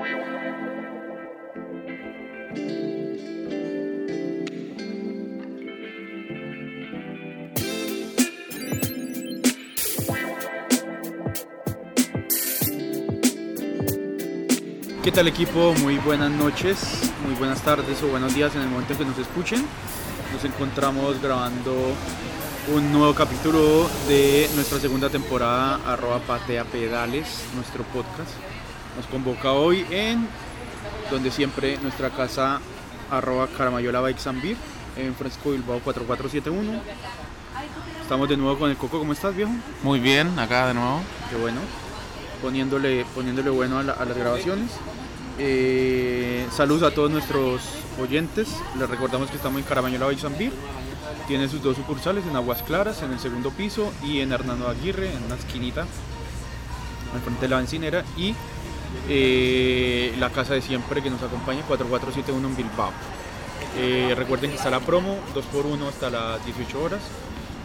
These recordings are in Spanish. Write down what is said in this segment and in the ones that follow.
¿Qué tal equipo? Muy buenas noches, muy buenas tardes o buenos días en el momento en que nos escuchen. Nos encontramos grabando un nuevo capítulo de nuestra segunda temporada arroba patea pedales, nuestro podcast. Nos convoca hoy en donde siempre nuestra casa arroba Caramayola Bikes and Beer en Fresco Bilbao 4471. Estamos de nuevo con el Coco, ¿cómo estás viejo? Muy bien, acá de nuevo. Qué bueno. Poniéndole, poniéndole bueno a, la- a las grabaciones. Eh, saludos a todos nuestros oyentes. Les recordamos que estamos en Caramañola Bikes and Beer. Tiene sus dos sucursales en Aguas Claras, en el segundo piso, y en Hernando Aguirre, en una esquinita, al frente de la bencinera. Y eh, la casa de siempre que nos acompaña, 4471 en Bilbao. Eh, recuerden que está la promo, 2x1 hasta las 18 horas,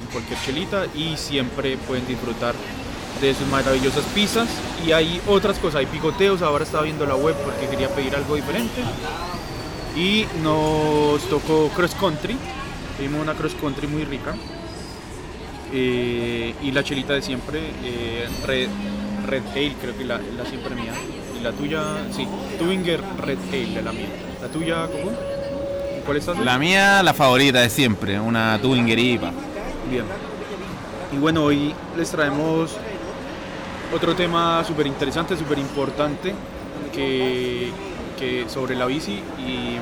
en cualquier chelita, y siempre pueden disfrutar de sus maravillosas pizzas. Y hay otras cosas, hay picoteos, ahora estaba viendo la web porque quería pedir algo diferente. Y nos tocó cross country, pedimos una cross country muy rica. Eh, y la chelita de siempre, eh, Red Ale, creo que la, la siempre mía. Y la tuya, sí, Twinger Red Ale, la mía. ¿La tuya, Coco? ¿Cuál estás? La mía, la favorita de siempre, una Twinger IPA. Bien. Y bueno, hoy les traemos otro tema súper interesante, súper importante, que, que sobre la bici y,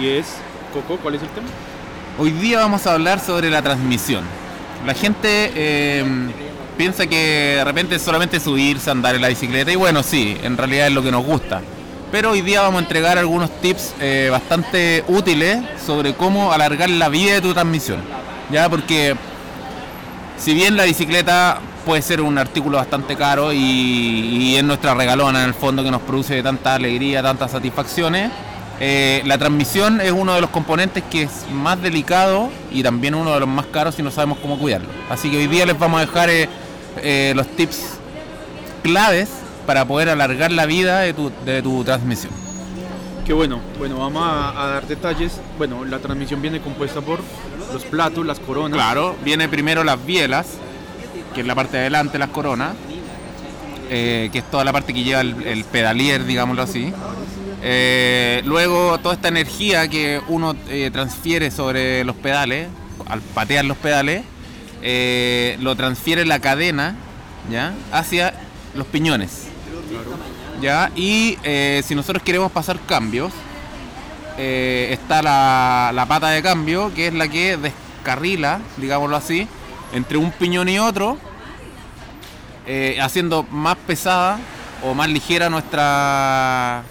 y es, Coco, ¿cuál es el tema? Hoy día vamos a hablar sobre la transmisión. La gente eh, piensa que de repente es solamente subirse, andar en la bicicleta y bueno, sí, en realidad es lo que nos gusta. Pero hoy día vamos a entregar algunos tips eh, bastante útiles sobre cómo alargar la vida de tu transmisión. Ya, porque si bien la bicicleta puede ser un artículo bastante caro y, es nuestra regalona en el fondo que nos produce tanta alegría, tantas satisfacciones, eh, la transmisión es uno de los componentes que es más delicado y también uno de los más caros si no sabemos cómo cuidarlo. Así que hoy día les vamos a dejar eh, eh, los tips claves para poder alargar la vida de tu, de tu transmisión. Que bueno, bueno, vamos a, a dar detalles. Bueno, la transmisión viene compuesta por los platos, las coronas. Claro, viene primero las bielas, que es la parte de adelante, las coronas, eh, que es toda la parte que lleva el, el pedalier, digámoslo así. Eh, luego toda esta energía que uno eh, transfiere sobre los pedales, al patear los pedales, eh, lo transfiere la cadena ¿ya? hacia los piñones. ¿ya? Y eh, si nosotros queremos pasar cambios, eh, está la, la pata de cambio, que es la que descarrila, digámoslo así, entre un piñón y otro, haciendo más pesada o más ligera nuestra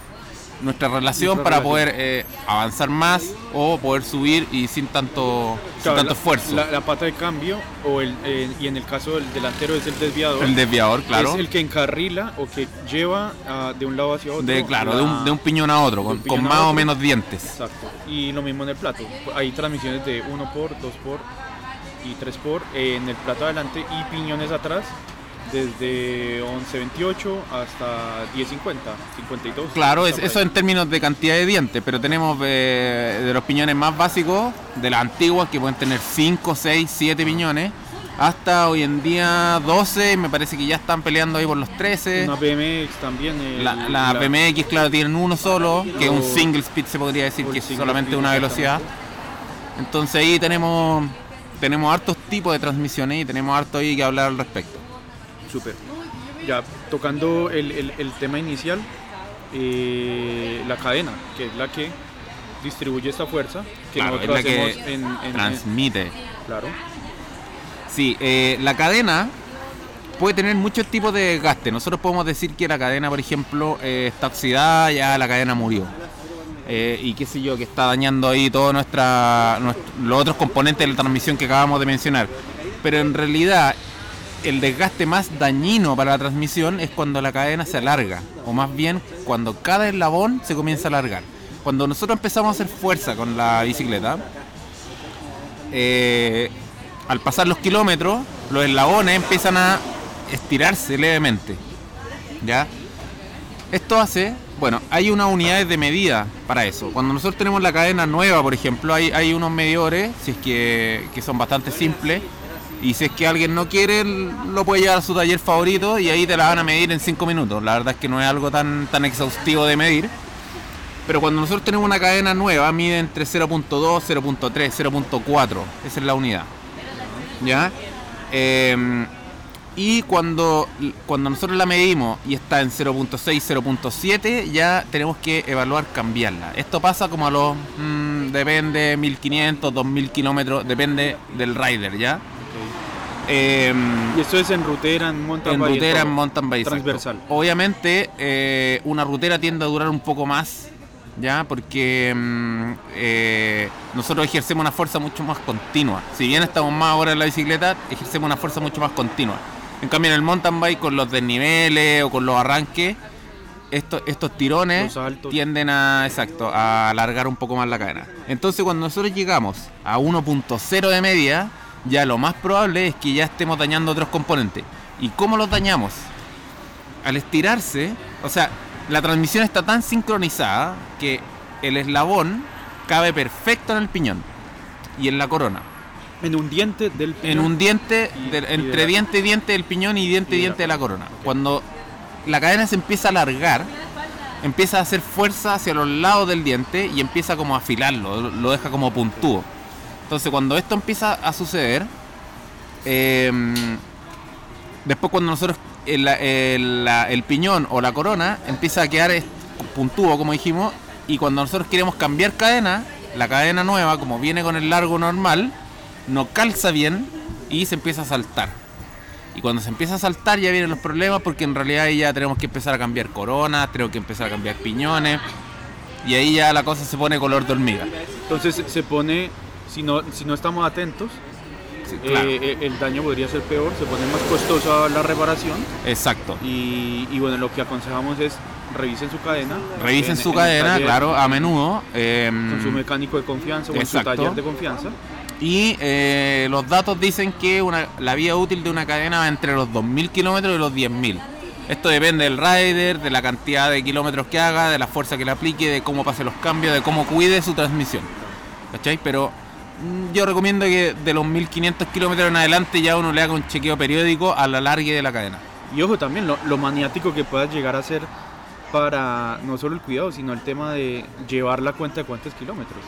nuestra relación Nuestra para relación. poder eh, avanzar más o poder subir y sin tanto, sin Claro, tanto la- esfuerzo. La, la pata de cambio, o el, eh, y en el caso del delantero es el desviador. el desviador, claro. Es el que encarrila o que lleva ah, de un lado hacia otro. de, claro, de la- un, de un piñón a otro, de con, con más o otro. menos dientes. Exacto. Y lo mismo en el plato. Hay transmisiones de 1 por, 2 por y 3 por eh, en el plato adelante y piñones atrás desde 11.28 hasta 10.50, 52. Claro, es, eso en términos de cantidad de dientes, pero tenemos eh, de los piñones más básicos, de las antiguas que pueden tener 5, 6, 7 piñones, hasta hoy en día 12, me parece que ya están peleando ahí por los 13. Una BMX también. eh, La, la BMX, claro, tienen uno solo, que es un single speed, se podría decir, que el es solamente una velocidad. Entonces ahí tenemos tenemos hartos tipos de transmisiones y tenemos harto ahí que hablar al respecto. Súper. Ya tocando el, el- el tema inicial, eh, la cadena, que es la que distribuye esta fuerza, que Claro, es la que hacemos en, en- en- Transmite. Claro. Sí, eh, la cadena puede tener muchos tipos de desgaste. Nosotros podemos decir que la cadena, por ejemplo, eh, está oxidada, ya la cadena murió. Eh, y qué sé yo, que está dañando ahí todos nuestra, nuestro- los otros componentes de la transmisión que acabamos de mencionar. Pero en realidad, el desgaste más dañino para la transmisión es cuando la cadena se alarga, o más bien cuando cada eslabón se comienza a alargar. Cuando nosotros empezamos a hacer fuerza con la bicicleta, eh, al pasar los kilómetros, los eslabones empiezan a estirarse levemente. ¿Ya? Esto hace, bueno, hay unas unidades de medida para eso. Cuando nosotros tenemos la cadena nueva, por ejemplo, hay, unos medidores, si es que son bastante simples, y si es que alguien no quiere, lo puede llevar a su taller favorito y ahí te la van a medir en 5 minutos. La verdad es que no es algo tan, tan exhaustivo de medir. Pero cuando nosotros tenemos una cadena nueva, mide entre 0.2, 0.3, 0.4. Esa es la unidad. ¿Ya? Em, y cuando, cuando nosotros la medimos y está en 0.6, 0.7, ya tenemos que evaluar cambiarla. Esto pasa como a los, mm, depende, 1500, 2000 kilómetros, depende del rider, ¿ya? Em, y esto es en rutera, en mountain en bike. rutera, en mountain bike. Transversal. exacto. Obviamente, eh, una rutera tiende a durar un poco más, ¿ya? Porque mm, eh, nosotros ejercemos una fuerza mucho más continua. Si bien estamos más ahora en la bicicleta, ejercemos una fuerza mucho más continua. En cambio, en el mountain bike, con los desniveles o con los arranques, estos, estos tirones tienden a, exacto, a alargar un poco más la cadena. Entonces, cuando nosotros llegamos a 1.0 de media, ya lo más probable es que ya estemos dañando otros componentes. ¿Y cómo los dañamos? Al estirarse, o sea, la transmisión está tan sincronizada que el eslabón cabe perfecto en el piñón y en la corona. En un diente del En un diente, Y- del- y de entre diente y diente del piñón y diente y y de la diente de la corona. Cuando la cadena se empieza a alargar, empieza a hacer fuerza hacia los lados del diente y empieza como a afilarlo, lo- lo deja como puntúo. Entonces cuando esto empieza a suceder, em, después cuando nosotros el, piñón o la corona empieza a quedar puntúo, como dijimos, y cuando nosotros queremos cambiar cadena, la cadena nueva, como viene con el largo normal, no calza bien y se empieza a saltar. Y cuando se empieza a saltar ya vienen los problemas porque en realidad ya tenemos que empezar a cambiar coronas, tenemos que empezar a cambiar piñones y ahí ya la cosa se pone color de hormiga. Entonces se pone, si no, si no estamos atentos, Sí, claro. eh, eh, el daño podría ser peor, se pone más costosa la reparación Exacto. y, y bueno, lo que aconsejamos es revisen su cadena. Revisen en- su en cadena, taller, claro, a menudo. em, Con su mecánico de confianza o en su Exacto. taller de confianza. y eh, los datos dicen que una- la vida útil de una cadena va entre los 2.000 kilómetros y los 10.000. Esto depende del rider, de la cantidad de kilómetros que haga, de la fuerza que le aplique, de cómo pase los cambios, de cómo cuide su transmisión. ¿Cachai? Pero yo recomiendo que de los 1.500 kilómetros en adelante ya uno le haga un chequeo periódico a la largue de la cadena. Y ojo también lo, lo maniático que puedas llegar a ser para no solo el cuidado, sino el tema de llevar la cuenta de cuántos kilómetros.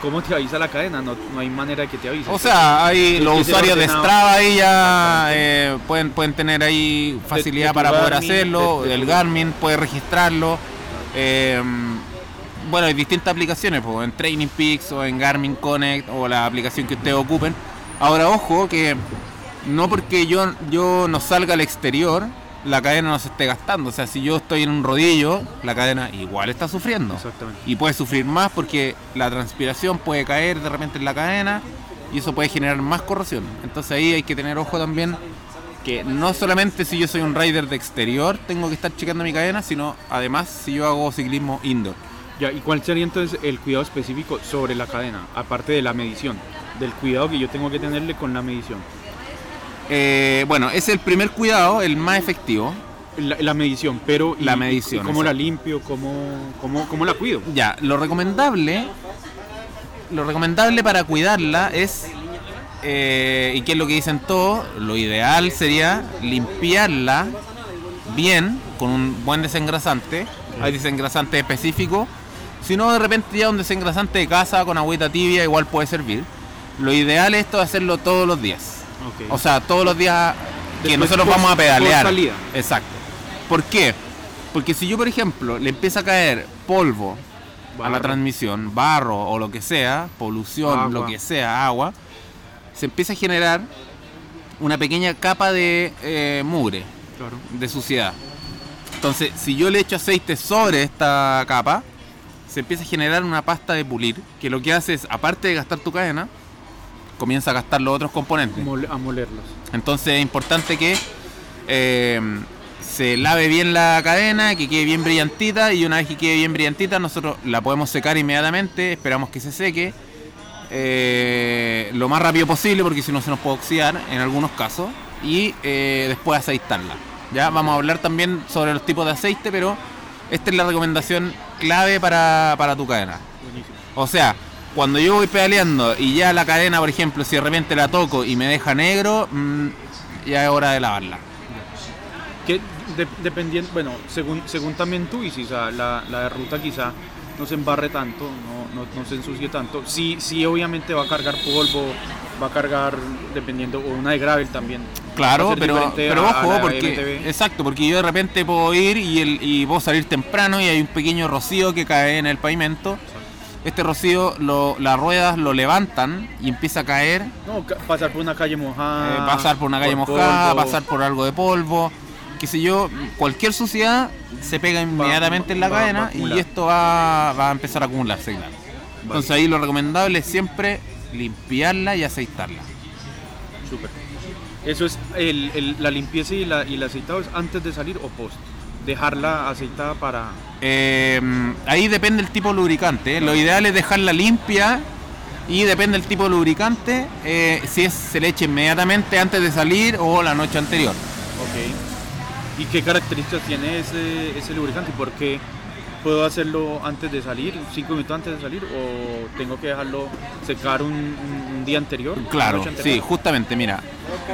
¿Cómo te avisa la cadena? No, no hay manera de que te avise. O sea, hay los usuarios de. Strava ahí ya eh, pueden, pueden tener ahí facilidad de para poder Garmin, hacerlo, de- el Garmin puede registrarlo. eh, bueno, hay distintas aplicaciones, pues, en Training Peaks o en Garmin Connect o la aplicación que ustedes ocupen. Ahora, ojo que no porque yo, yo no salga al exterior, la cadena no se esté gastando. O sea, si yo estoy en un rodillo, la cadena igual está sufriendo Exactamente. y puede sufrir más porque la transpiración puede caer de repente en la cadena y eso puede generar más corrosión. Entonces ahí hay que tener ojo también que no solamente si yo soy un rider de exterior tengo que estar checando mi cadena, sino además si yo hago ciclismo indoor. Ya, ¿y cuál sería entonces el cuidado específico sobre la cadena? Aparte de la medición, del cuidado que yo tengo que tenerle con la medición. Eh, bueno, es el primer cuidado, el más efectivo. La, la medición, pero ¿y- La y medición, ¿Cómo la exacto. limpio? ¿Cómo, cómo, cómo la cuido? Ya, lo recomendable, lo recomendable para cuidarla es, eh, y que es lo que dicen todos, lo ideal sería limpiarla bien con un buen desengrasante. Hay desengrasante específico. Si no, de repente ya un desengrasante de casa con agüita tibia igual puede servir. Lo ideal es esto de hacerlo todos los días. Ok. O sea, todos los días que Después, nosotros vamos a pedalear. salida. Exacto. ¿Por qué? Porque si yo, por ejemplo, le empieza a caer polvo a la Barro. transmisión, barro o lo que sea, polución, Agua. lo que sea, agua, se empieza a generar una pequeña capa de eh, mugre, Claro. de suciedad. Entonces, si yo le echo aceite sobre esta capa, se empieza a generar una pasta de pulir, que lo que hace es, aparte de gastar tu cadena, comienza a gastar los otros componentes. A molerlos. Entonces es importante que eh, se lave bien la cadena, que quede bien brillantita y una vez que quede bien brillantita nosotros la podemos secar inmediatamente, esperamos que se seque eh, lo más rápido posible porque si no se nos puede oxidar en algunos casos y eh, después aceitarla. Ya vamos a hablar también sobre los tipos de aceite, pero Esta es la recomendación clave para, para tu cadena. O sea, cuando yo voy pedaleando y ya la cadena, por ejemplo, si de repente la toco y me deja negro, mm, ya es hora de lavarla. Que de- dependiendo, bueno, según, según también tú o sea, la, la de ruta quizá no se embarre tanto, no, no, no se ensucie tanto. Sí, sí, obviamente va a cargar polvo, va a cargar, dependiendo, o una de gravel también. Claro, pero, pero ojo, porque exacto, porque yo de repente puedo ir y, el, y puedo salir temprano y hay un pequeño rocío que cae en el pavimento. Este rocío, lo- las ruedas lo levantan y empieza a caer, No, pasar por una calle mojada. eh, pasar por una calle por mojada, polvo. pasar por algo de polvo, qué sé yo, cualquier suciedad se pega inmediatamente en la va- cadena y esto va, va a empezar a acumularse, claro. Entonces ahí lo recomendable es siempre limpiarla y aceitarla. Súper. Eso es el, el- la limpieza y, la, y el aceitado es antes de salir o post. Dejarla aceitada para. Eh, ahí depende el tipo de lubricante. ¿eh? Lo ideal es dejarla limpia y depende del tipo de lubricante. eh, si es, se le echa inmediatamente antes de salir o la noche anterior. Ok. ¿Y qué características tiene ese, ese lubricante? ¿Y por qué puedo hacerlo antes de salir, cinco minutos antes de salir, o tengo que dejarlo secar un, un- un día anterior? Claro, sí, justamente, mira.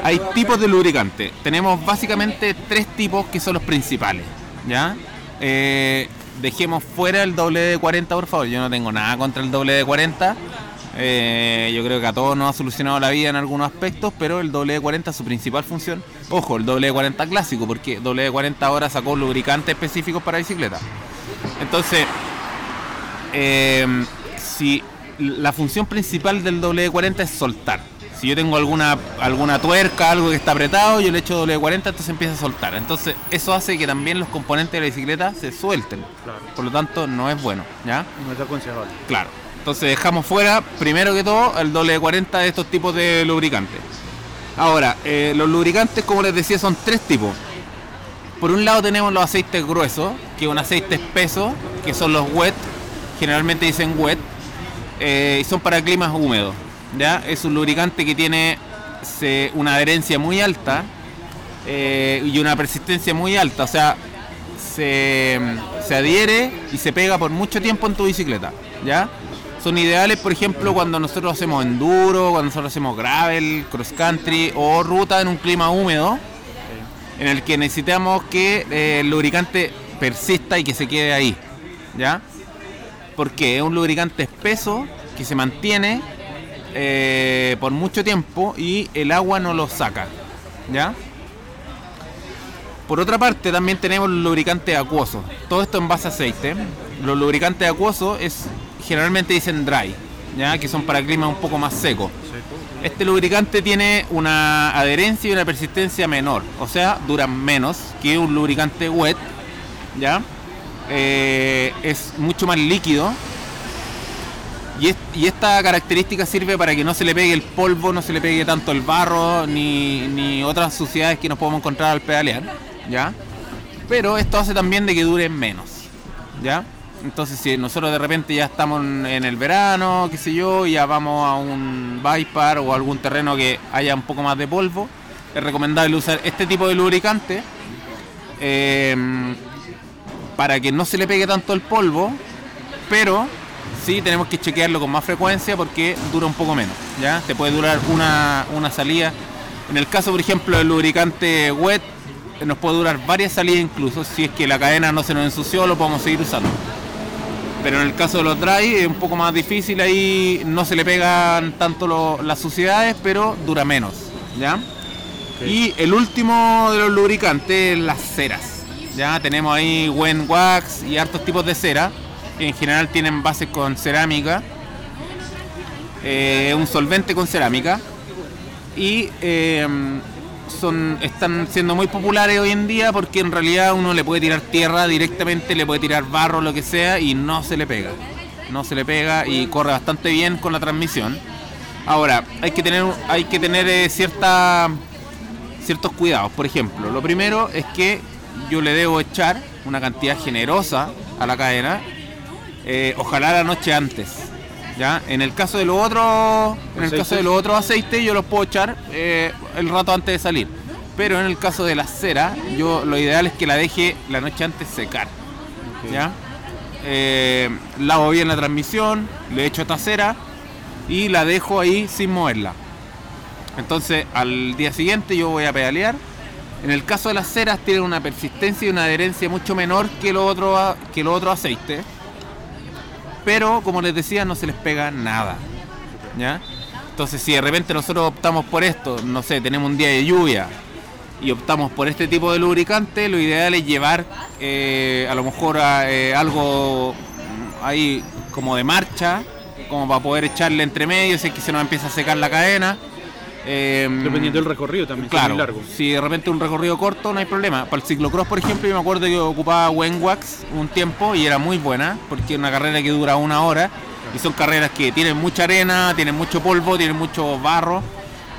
Hay tipos de lubricante. Tenemos básicamente tres tipos que son los principales. ¿Ya? Eh, dejemos fuera el WD-40, por favor. Yo no tengo nada contra el WD-40. Eh, yo creo que a todos nos ha solucionado la vida en algunos aspectos, pero el WD-40 su principal función, ojo, el WD-40 clásico, porque WD-40 ahora sacó lubricantes específicos para bicicleta. Entonces, eh, si la función principal del WD-40 es soltar. Si yo tengo alguna alguna tuerca, algo que está apretado, yo le echo W40, entonces empieza a soltar. Entonces eso hace que también los componentes de la bicicleta se suelten. Claro. Por lo tanto, no es bueno, ¿ya? No es aconsejable. Claro. Entonces dejamos fuera, primero que todo, el W40 de estos tipos de lubricantes. Ahora, eh, los lubricantes, como les decía, son tres tipos. Por un lado tenemos los aceites gruesos, que un aceite espeso, que son los wet, generalmente dicen wet, eh, son para climas húmedos. ¿ya? Es un lubricante que tiene una adherencia muy alta eh, y una persistencia muy alta, o sea, se, se adhiere y se pega por mucho tiempo en tu bicicleta. ¿ya? Son ideales, por ejemplo, cuando nosotros hacemos enduro, cuando nosotros hacemos gravel, cross country o ruta en un clima húmedo en el que necesitamos que eh, el lubricante persista y que se quede ahí. ¿Ya? Porque es un lubricante espeso que se mantiene eh, por mucho tiempo y el agua no lo saca. ¿Ya? Por otra parte, también tenemos los lubricantes acuosos. Todo esto en base a aceite. Los lubricantes acuosos es generalmente dicen dry, ¿ya? que son para climas un poco más secos. Este lubricante tiene una adherencia y una persistencia menor, o sea, duran menos que un lubricante wet, ¿ya? Eh, es mucho más líquido y, es- y esta característica sirve para que no se le pegue el polvo, no se le pegue tanto el barro ni, otras suciedades que nos podemos encontrar al pedalear, ¿ya? Pero esto hace también de que dure menos, ¿ya? Entonces si nosotros de repente ya estamos en el verano, qué sé yo, ya vamos a un bypass o algún terreno que haya un poco más de polvo, es recomendable usar este tipo de lubricante eh, para que no se le pegue tanto el polvo, pero sí tenemos que chequearlo con más frecuencia porque dura un poco menos, ¿ya? Te puede durar una, una salida. En el caso, por ejemplo, del lubricante wet, nos puede durar varias salidas incluso. Si es que la cadena no se nos ensució, lo podemos seguir usando. Pero en el caso de los dry es un poco más difícil, ahí no se le pegan tanto lo- las suciedades, pero dura menos, ¿ya? Y el último de los lubricantes, las ceras. Ya tenemos ahí Wen Wax y hartos tipos de cera, en general tienen bases con cerámica, eh, un solvente con cerámica y eh, son están siendo muy populares hoy en día porque en realidad uno le puede tirar tierra directamente, le puede tirar barro, lo que sea y no se le pega. No se le pega y corre bastante bien con la transmisión. Ahora, hay que tener hay que tener eh, cierta ciertos cuidados. Por ejemplo, lo primero es que yo le debo echar una cantidad generosa a la cadena, eh, ojalá la noche antes. ¿ya? En el caso de los otros, en el ¿Aceites? caso de los otros aceites, yo los puedo echar eh, el rato antes de salir. Pero en el caso de la cera, yo lo ideal es que la deje la noche antes secar. ¿ya? Eh, lavo bien la transmisión, le echo esta cera y la dejo ahí sin moverla. Entonces al día siguiente yo voy a pedalear. En el caso de las ceras tienen una persistencia y una adherencia mucho menor que los otros que los otros aceites. Pero como les decía no se les pega nada. ¿Ya? Entonces si de repente nosotros optamos por esto, no sé, tenemos un día de lluvia y optamos por este tipo de lubricante, lo ideal es llevar eh, a lo mejor eh, algo ahí como de marcha, como para poder echarle entre medio, si es que se nos empieza a secar la cadena. Eh, Dependiendo del recorrido también, claro, muy largo. si de repente un recorrido corto no hay problema. Para el ciclocross, por ejemplo, yo me acuerdo que ocupaba Wenwax un tiempo y era muy buena, porque es una carrera que dura una hora y son carreras que tienen mucha arena, tienen mucho polvo, tienen mucho barro.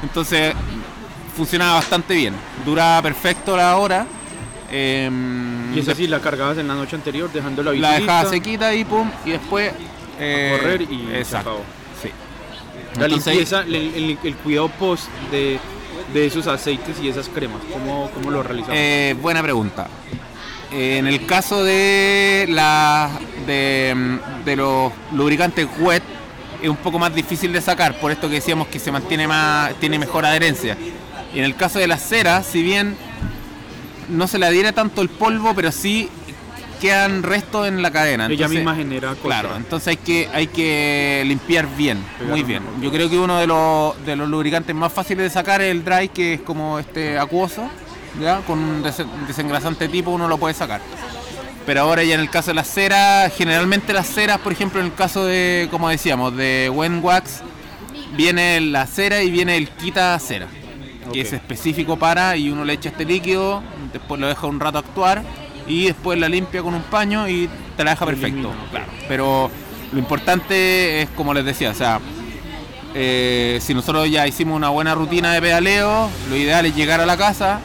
Entonces funcionaba bastante bien. Duraba perfecto la hora. Eh, Y es así, la cargabas en la noche anterior, dejando la la bicicleta. dejaba sequita y pum, y después eh, correr y exacto. La limpieza, el, el- el cuidado post de, de esos aceites y esas cremas, ¿cómo, cómo lo realizamos? Eh, buena pregunta. En el caso de la de, de los lubricantes wet es un poco más difícil de sacar, por esto que decíamos que se mantiene más, tiene mejor adherencia. Y en el caso de las ceras, si bien no se le adhiere tanto el polvo, pero sí quedan restos en la cadena. Ella Entonces- misma genera cosas. Claro, entonces hay que, hay que limpiar bien, Pegar muy bien. Yo creo que uno de los, de los lubricantes más fáciles de sacar es el dry, que es como este acuoso, ¿ya? Con un des- desengrasante tipo uno lo puede sacar. Pero ahora ya en el caso de las ceras, generalmente las ceras, por ejemplo, en el caso de, como decíamos, de Wenwax, viene la cera y viene el quita cera, que Ok. es específico para, y uno le echa este líquido, después lo deja un rato actuar, y después la limpia con un paño y te la deja perfecto. Claro. Pero lo importante es, como les decía, o sea, eh, si nosotros ya hicimos una buena rutina de pedaleo, lo ideal es llegar a la casa,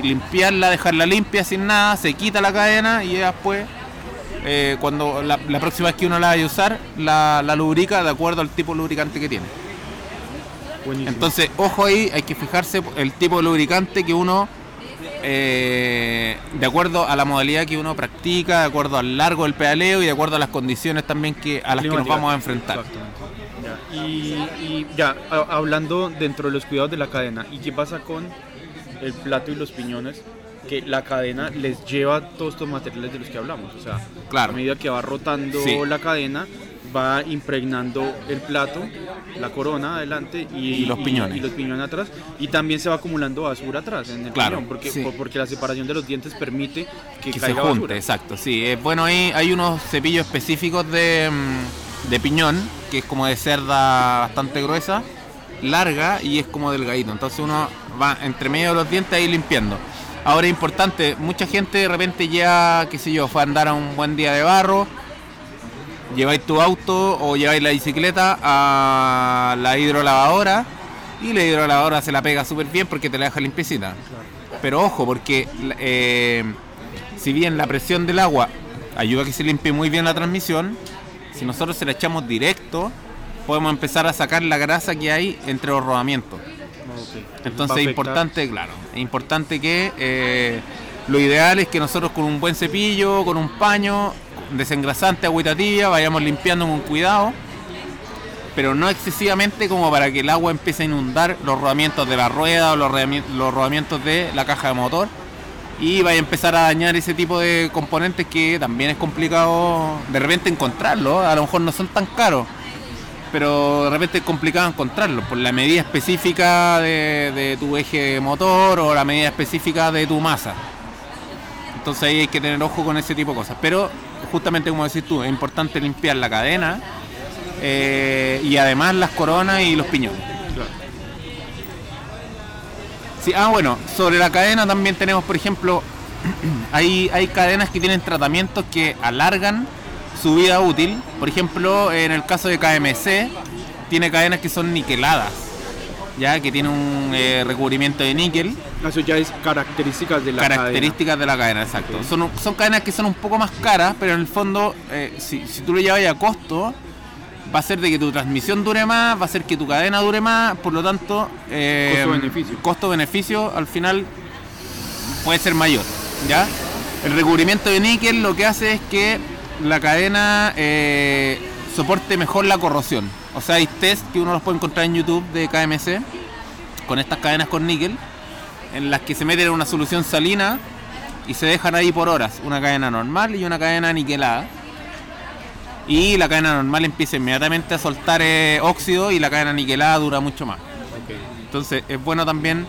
limpiarla, dejarla limpia sin nada, se quita la cadena y después, eh, cuando la, la próxima vez que uno la vaya a usar, la, la lubrica de acuerdo al tipo de lubricante que tiene. Buenísimo. Entonces, ojo ahí, hay que fijarse el tipo de lubricante que uno, eh, de acuerdo a la modalidad que uno practica, de acuerdo al largo del pedaleo y de acuerdo a las condiciones también que a las que nos vamos a enfrentar. Ya. Y, y ya, hablando dentro de los cuidados de la cadena, ¿y qué pasa con el plato y los piñones? Que la cadena les lleva todos estos materiales de los que hablamos. O sea, Claro. a medida que va rotando Sí. la cadena, va impregnando el plato, la corona adelante y, Y los piñones. Y, los piñones atrás. Y también se va acumulando basura atrás en el Claro, piñón, porque, sí. porque la separación de los dientes permite que, que se caiga junte, basura. exacto, sí. Es bueno ahí hay unos cepillos específicos de, mm, de piñón, que es como de cerda bastante gruesa, larga y es como delgadito. Entonces uno va entre medio de los dientes ahí limpiando. Ahora es importante, mucha gente de repente ya, qué sé yo, fue a andar a un buen día de barro, lleváis tu auto o lleváis la bicicleta a la hidrolavadora y la hidrolavadora se la pega súper bien porque te la deja limpiecita. Pero ojo, porque eh, si bien la presión del agua ayuda a que se limpie muy bien la transmisión, si nosotros se la echamos directo, podemos empezar a sacar la grasa que hay entre los rodamientos. Entonces es importante, claro, es importante que eh, lo ideal es que nosotros con un buen cepillo, con un paño, desengrasante, agüita tibia, vayamos limpiando con cuidado, pero no excesivamente como para que el agua empiece a inundar los rodamientos de la rueda o los rodamientos de la caja de motor y vaya a empezar a dañar ese tipo de componentes que también es complicado de repente encontrarlos, a lo mejor no son tan caros pero de repente es complicado encontrarlo por la medida específica de, de tu eje motor o la medida específica de tu masa. Entonces ahí hay que tener ojo con ese tipo de cosas. Pero justamente como decís tú, es importante limpiar la cadena eh, y además las coronas y los piñones. Claro. Sí, ah, bueno, sobre la cadena también tenemos, por ejemplo, hay, hay cadenas que tienen tratamientos que alargan su vida útil. Por ejemplo, en el caso de KMC, tiene cadenas que son niqueladas, ya que tiene un eh, recubrimiento de níquel, Eso ya es características de la características de la cadena, exacto. Son, son cadenas que son un poco más caras, pero en el fondo, eh, si, si tú lo llevas a costo, va a ser de que tu transmisión dure más, va a ser que tu cadena dure más, por lo tanto, eh, Costo-beneficio. costo-beneficio al final puede ser mayor, ¿ya? El recubrimiento de níquel lo que hace es que la cadena eh, soporte mejor la corrosión. O sea, hay test que uno los puede encontrar en YouTube de KMC con estas cadenas con níquel, en las que se meten en una solución salina y se dejan ahí por horas, una cadena normal y una cadena niquelada. Y la cadena normal empieza inmediatamente a soltar eh, óxido y la cadena niquelada dura mucho más. Entonces es bueno también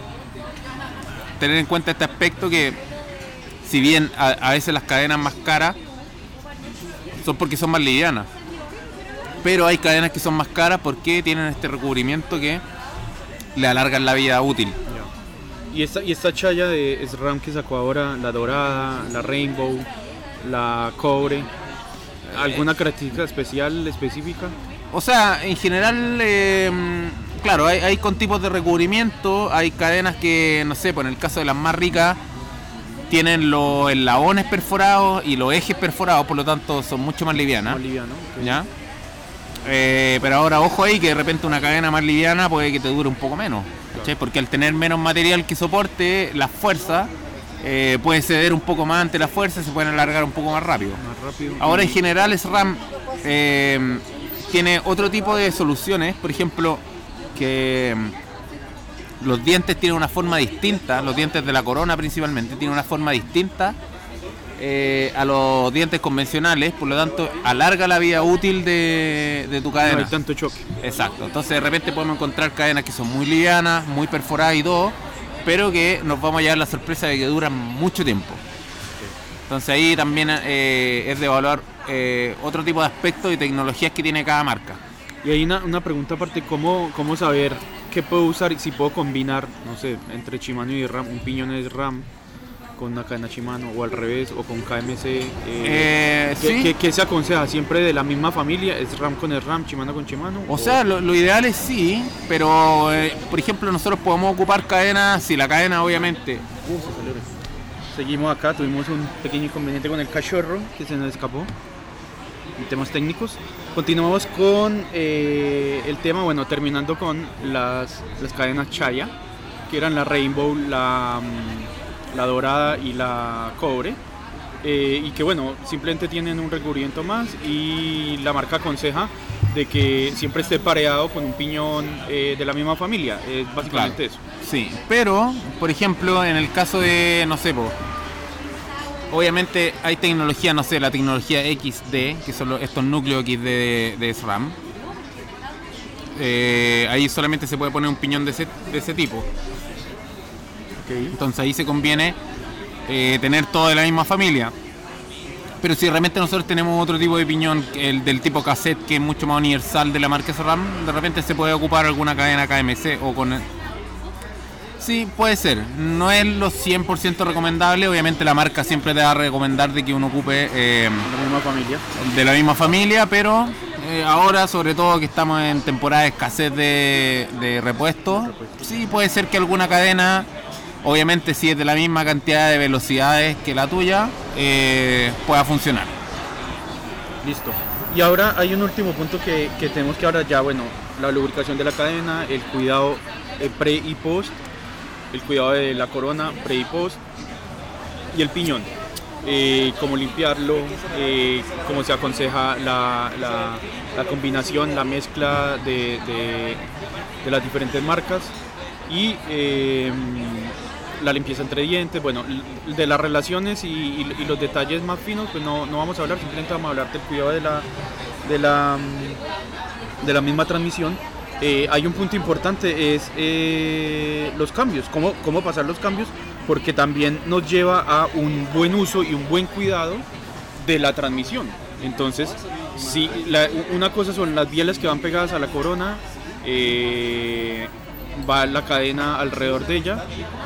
tener en cuenta este aspecto que si bien a, a veces las cadenas más caras son porque son más livianas, pero hay cadenas que son más caras porque tienen este recubrimiento que le alargan la vida útil. Y esta, y esta chaya de SRAM que sacó ahora, la dorada, la rainbow, la cobre, ¿alguna característica especial, específica? O sea, en general, eh, claro, hay, hay con tipos de recubrimiento, hay cadenas que, no sé, pues en el caso de las más ricas, tienen los eslabones perforados y los ejes perforados, por lo tanto son mucho más livianas. Más liviano. ¿ya? Eh, pero ahora ojo ahí que de repente una cadena más liviana puede que te dure un poco menos. Porque al tener menos material que soporte, la fuerza eh, puede ceder un poco más ante la fuerza y se pueden alargar un poco más rápido. Más rápido. Ahora en general SRAM eh, tiene otro tipo de soluciones, por ejemplo, que mm, los dientes tienen una forma distinta, los dientes de la corona principalmente tienen una forma distinta eh, a los dientes convencionales, por lo tanto alarga la vida útil de, de tu no hay cadena. tanto choque. Exacto, entonces de repente podemos encontrar cadenas que son muy livianas, muy perforadas y todo, pero que nos vamos a llevar la sorpresa de que duran mucho tiempo. Entonces ahí también eh, es de evaluar eh, otro tipo de aspectos y tecnologías que tiene cada marca. Y hay una, una pregunta aparte, ¿cómo, ¿cómo saber qué puedo usar y si puedo combinar, no sé, entre Shimano y RAM, un piñón es RAM con una cadena Shimano o al revés o con KMC? eh, Eh, ¿qué, sí. qué- qué se aconseja? ¿Siempre de la misma familia? ¿Es RAM con el RAM, Shimano con Shimano? O sea, lo, lo ideal es sí, pero eh, por ejemplo nosotros podemos ocupar cadenas, si la cadena obviamente... Uh, se salió re- Seguimos acá, tuvimos un pequeño inconveniente con el cachorro que se nos escapó. En temas técnicos. Continuamos con eh, el tema, bueno, terminando con las, las cadenas Chaya, que eran la Rainbow, la, mm, la dorada y la cobre. eh, y que bueno, simplemente tienen un recubrimiento más y la marca aconseja de que siempre esté pareado con un piñón eh, de la misma familia. Es básicamente eso. Sí, pero, por ejemplo, en el caso de, no sé, po, obviamente hay tecnología, no sé, la tecnología XD, que son los- estos núcleos XD de, de SRAM. Eh, ahí solamente se puede poner un piñón de ese, de ese tipo. Entonces ahí se conviene eh, tener todo de la misma familia. Pero si realmente nosotros tenemos otro tipo de piñón, el del tipo cassette, que es mucho más universal de la marca SRAM, de repente se puede ocupar alguna cadena KMC o con... Sí, puede ser. No es lo 100% recomendable. Obviamente la marca siempre te va a recomendar de que uno ocupe eh, La misma familia. de la misma familia, pero eh, ahora, sobre todo que estamos en temporada de escasez de, de repuestos, sí puede ser que alguna cadena, obviamente si es de la misma cantidad de velocidades que la tuya, eh, pueda funcionar. Listo. Y ahora hay un último punto que, que tenemos que hablar ya, bueno, la lubricación de la cadena, el cuidado eh, pre y post, el cuidado de la corona pre y post y el piñón. Eh, cómo limpiarlo, eh, cómo se aconseja la, la- combinación, la mezcla de, de- de las diferentes marcas y eh, la limpieza entre dientes, bueno, de las relaciones y, y- y los detalles más finos, pues no, no vamos a hablar, simplemente vamos a hablar del cuidado de la, de la, mm, de la misma transmisión. Eh, hay un punto importante, es eh, los cambios, cómo, cómo pasar los cambios, porque también nos lleva a un buen uso y un buen cuidado de la transmisión. Entonces, si una cosa son las bielas que van pegadas a la corona, eh, va la cadena alrededor de ella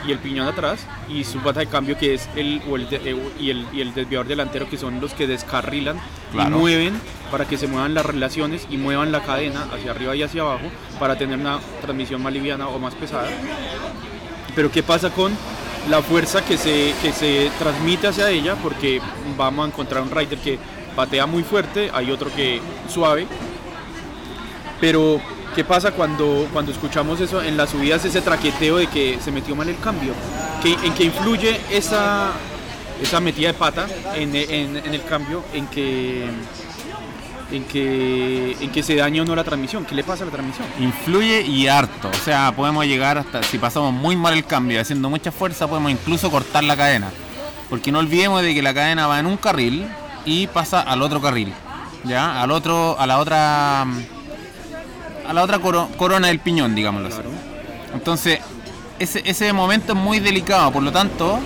y el piñón atrás y su pata de cambio que es el, o el de- eh, y, el y el desviador delantero que son los que descarrilan Claro. y mueven para que se muevan las relaciones y muevan la cadena hacia arriba y hacia abajo para tener una transmisión más liviana o más pesada. Pero ¿qué pasa con la fuerza que se, que se transmite hacia ella? Porque vamos a encontrar un rider que patea muy fuerte, hay otro que suave. Pero ¿qué pasa cuando, cuando escuchamos eso en las subidas, ese traqueteo de que se metió mal el cambio? ¿Qué- ¿En qué influye esa, esa metida de pata en, en- el cambio en que, en, que, en que se daña o no la transmisión. ¿Qué le pasa a la transmisión? Influye y harto. O sea, podemos llegar hasta, si pasamos muy mal el cambio haciendo mucha fuerza, podemos incluso cortar la cadena. Porque no olvidemos de que la cadena va en un carril y pasa al otro carril. ¿Ya? Al otro, a la otra. A la otra coro- corona del piñón, digámoslo así. Entonces, ese, ese momento es muy delicado, por lo tanto,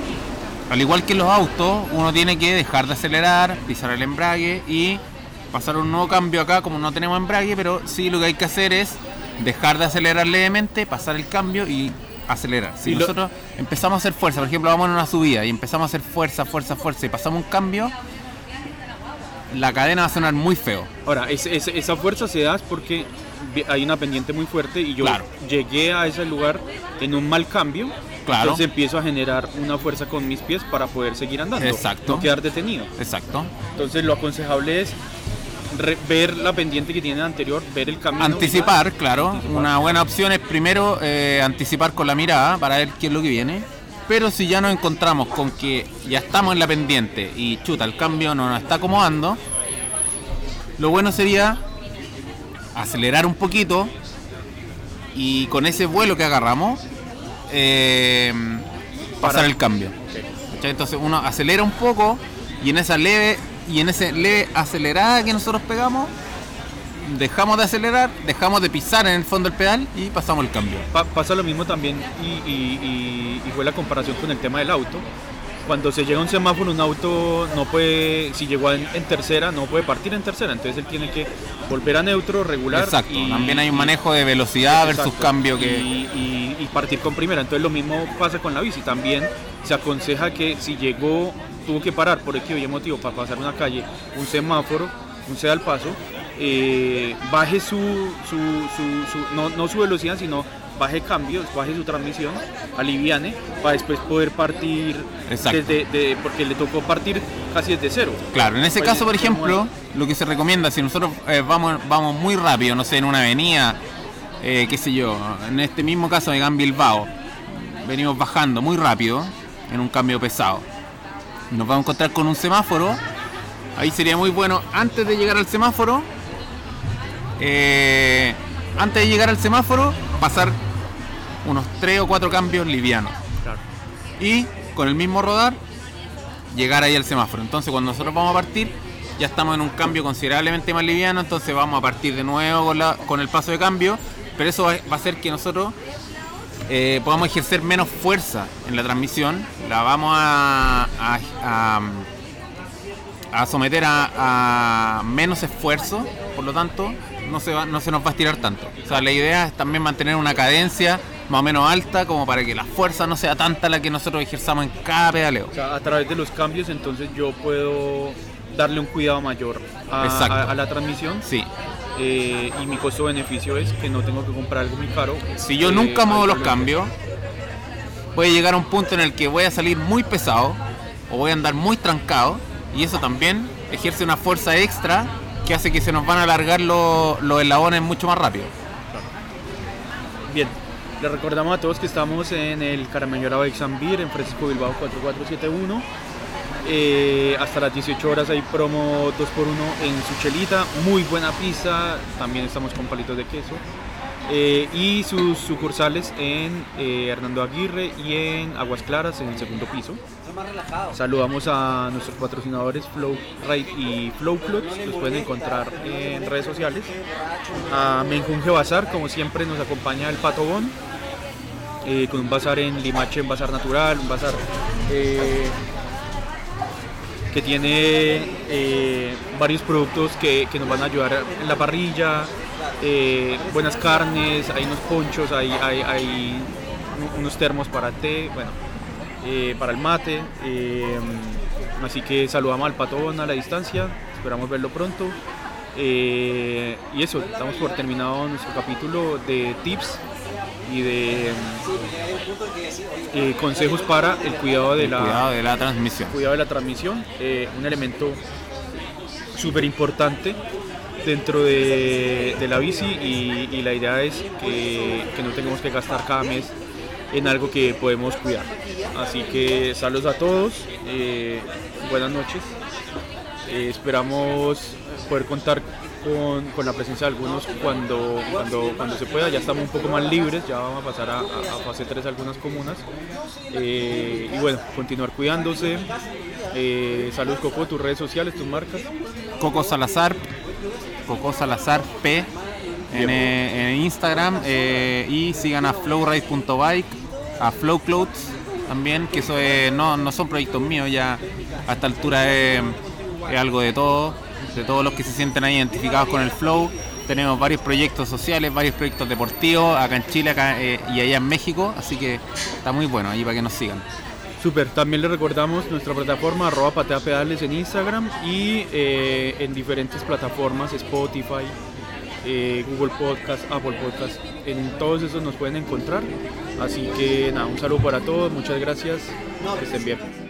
al igual que en los autos, uno tiene que dejar de acelerar, pisar el embrague y pasar un nuevo cambio acá, como no tenemos embrague, pero sí lo que hay que hacer es dejar de acelerar levemente, pasar el cambio y acelerar. Si Y lo- nosotros empezamos a hacer fuerza, por ejemplo, vamos en una subida y empezamos a hacer fuerza, fuerza, fuerza y pasamos un cambio, la cadena va a sonar muy feo. Ahora, es- es- esa fuerza se da porque hay una pendiente muy fuerte y yo Claro. llegué a ese lugar en un mal cambio. Claro. Entonces empiezo a generar una fuerza con mis pies para poder seguir andando. Exacto. No quedar detenido. Exacto. Entonces lo aconsejable es re- ver la pendiente que tiene anterior, ver el camino. Anticipar, claro. Anticipar. Una buena opción es primero eh, anticipar con la mirada para ver qué es lo que viene. Pero si ya nos encontramos con que ya estamos en la pendiente y chuta, el cambio no nos está acomodando, lo bueno sería acelerar un poquito y con ese vuelo que agarramos, eh, pasar el cambio. ¿Cachai? Entonces uno acelera un poco y en esa leve y en ese leve acelerada que nosotros pegamos, dejamos de acelerar, dejamos de pisar en el fondo del pedal y pasamos el cambio. Pa- pasa lo mismo también y, y- y- y fue la comparación con el tema del auto. Cuando se llega a un semáforo, un auto no puede, si llegó en, en tercera, no puede partir en tercera, entonces él tiene que volver a neutro, regular. Exacto. y- También hay un manejo de velocidad versus cambio que y, y- y partir con primera. Entonces lo mismo pasa con la bici. También se aconseja que si llegó, tuvo que parar por X o Y motivo para pasar una calle, un semáforo, un ceda al paso, eh, baje su, su, su- su- no, no su velocidad, sino baje cambios, baje su transmisión, aliviane, para después poder partir Exacto. desde, de- porque le tocó partir casi desde cero. Claro, en ese Oye, caso, por ejemplo, lo que se recomienda, si nosotros eh, vamos, vamos muy rápido, no sé, en una avenida, eh, qué sé yo, en este mismo caso de Gran Bilbao, venimos bajando muy rápido en un cambio pesado. Nos vamos a encontrar con un semáforo. Ahí sería muy bueno, antes de llegar al semáforo, eh, antes de llegar al semáforo, pasar unos 3 o 4 cambios livianos Claro. y con el mismo rodar llegar ahí al semáforo. Entonces cuando nosotros vamos a partir ya estamos en un cambio considerablemente más liviano, entonces vamos a partir de nuevo con, la- con el paso de cambio, pero eso va, va a hacer que nosotros eh, podamos ejercer menos fuerza en la transmisión, la vamos a, a- a- a someter a, a menos esfuerzo, por lo tanto no se, va- no se nos va a estirar tanto. O sea, la idea es también mantener una cadencia más o menos alta como para que la fuerza no sea tanta la que nosotros ejerzamos en cada pedaleo. O sea, a través de los cambios, entonces yo puedo darle un cuidado mayor a, a- a la transmisión Sí, eh, y mi costo-beneficio es que no tengo que comprar algo muy caro. si yo Eh, nunca muevo los cambios, puede llegar a un punto en el que voy a salir muy pesado o voy a andar muy trancado y eso también ejerce una fuerza extra que hace que se nos van a alargar los, los eslabones mucho más rápido. Bien, les recordamos a todos que estamos en el and Beer en Francisco Bilbao 4471. Eh, hasta las 18 horas hay promo 2x1 en su chelita, muy buena pizza, también estamos con palitos de queso. Eh, y sus sucursales en eh, Hernando Aguirre y en Aguas Claras en el segundo piso. Saludamos a nuestros patrocinadores Flow Ride y Flow Clubs, los pueden encontrar en redes sociales. A Menjunje Bazar, como siempre nos acompaña el Pato Bon, eh, con un bazar en Limache, un bazar natural, un bazar que tiene varios productos que, que nos van a ayudar en la parrilla, eh, buenas carnes, hay unos ponchos, hay, hay, hay unos termos para té, bueno, eh, para el mate. eh, así que saludamos al patón a la distancia, esperamos verlo pronto. Y eso, damos por terminado nuestro capítulo de tips y de eh, consejos para el cuidado de la, Cuidado de la transmisión. cuidado de la transmisión, eh, un elemento súper importante dentro de, la bici y, la idea es que, no tengamos que gastar cada mes en algo que podemos cuidar. Así que saludos a todos, eh, buenas noches. Eh, esperamos poder contar con, la presencia de algunos cuando, cuando, cuando se pueda. Ya estamos un poco más libres, ya vamos a pasar a, fase 3 algunas comunas. Eh, y bueno, continuar cuidándose. Saludos Coco, tus redes sociales, tus marcas. Coco Salazar, Coco Salazar P en, eh, Instagram eh, y sigan a flowride.bike, a Flowclothes también, que eso es, no, no son proyectos míos, ya a esta altura es, algo de todo, de todos los que se sienten ahí identificados con el flow. Tenemos varios proyectos sociales, varios proyectos deportivos acá en Chile acá, eh, y allá en México, así que está muy bueno ahí para que nos sigan. Super, también les recordamos nuestra plataforma arroba patea pedales en Instagram y eh, en diferentes plataformas, Spotify, eh, Google Podcast, Apple Podcast, en todos esos nos pueden encontrar. Así que nada, un saludo para todos, muchas gracias, que estén bien.